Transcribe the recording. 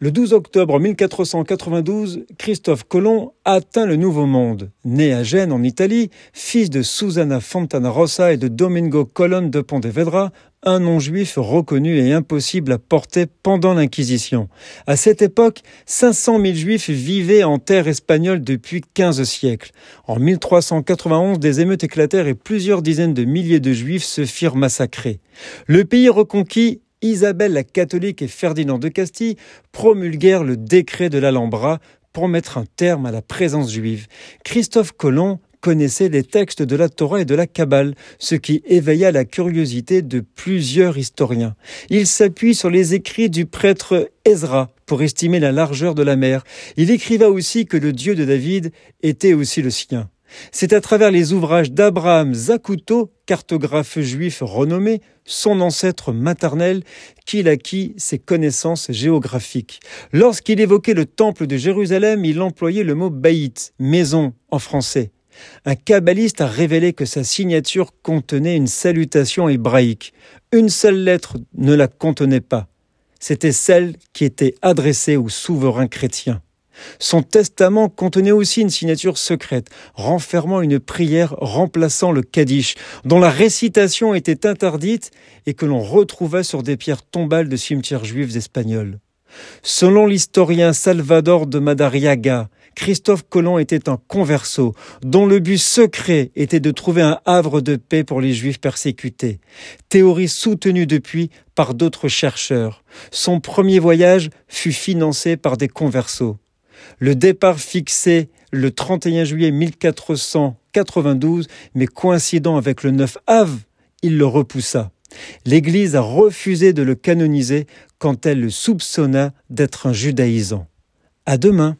Le 12 octobre 1492, Christophe Colomb atteint le Nouveau Monde. Né à Gênes, en Italie, fils de Susanna Fontana Rossa et de Domingo Colonne de Pontevedra, un nom juif reconnu et impossible à porter pendant l'Inquisition. À cette époque, 500 000 juifs vivaient en terre espagnole depuis 15 siècles. En 1391, des émeutes éclatèrent et plusieurs dizaines de milliers de juifs se firent massacrer. Le pays reconquis Isabelle la catholique et Ferdinand de Castille promulguèrent le décret de l'Alhambra pour mettre un terme à la présence juive. Christophe Colomb connaissait les textes de la Torah et de la Kabbale, ce qui éveilla la curiosité de plusieurs historiens. Il s'appuie sur les écrits du prêtre Ezra pour estimer la largeur de la mer. Il écriva aussi que le Dieu de David était aussi le sien. C'est à travers les ouvrages d'Abraham Zakuto, cartographe juif renommé, son ancêtre maternel, qu'il acquit ses connaissances géographiques. Lorsqu'il évoquait le temple de Jérusalem, il employait le mot baït, maison en français. Un kabbaliste a révélé que sa signature contenait une salutation hébraïque. Une seule lettre ne la contenait pas. C'était celle qui était adressée aux souverains chrétiens. Son testament contenait aussi une signature secrète, renfermant une prière remplaçant le Kaddish, dont la récitation était interdite et que l'on retrouva sur des pierres tombales de cimetières juifs espagnols. Selon l'historien Salvador de Madariaga, Christophe Colomb était un converso, dont le but secret était de trouver un havre de paix pour les juifs persécutés. Théorie soutenue depuis par d'autres chercheurs. Son premier voyage fut financé par des conversos. Le départ fixé le 31 juillet 1492, mais coïncidant avec le 9 Av, il le repoussa. L'Église a refusé de le canoniser quand elle le soupçonna d'être un judaïsant. À demain.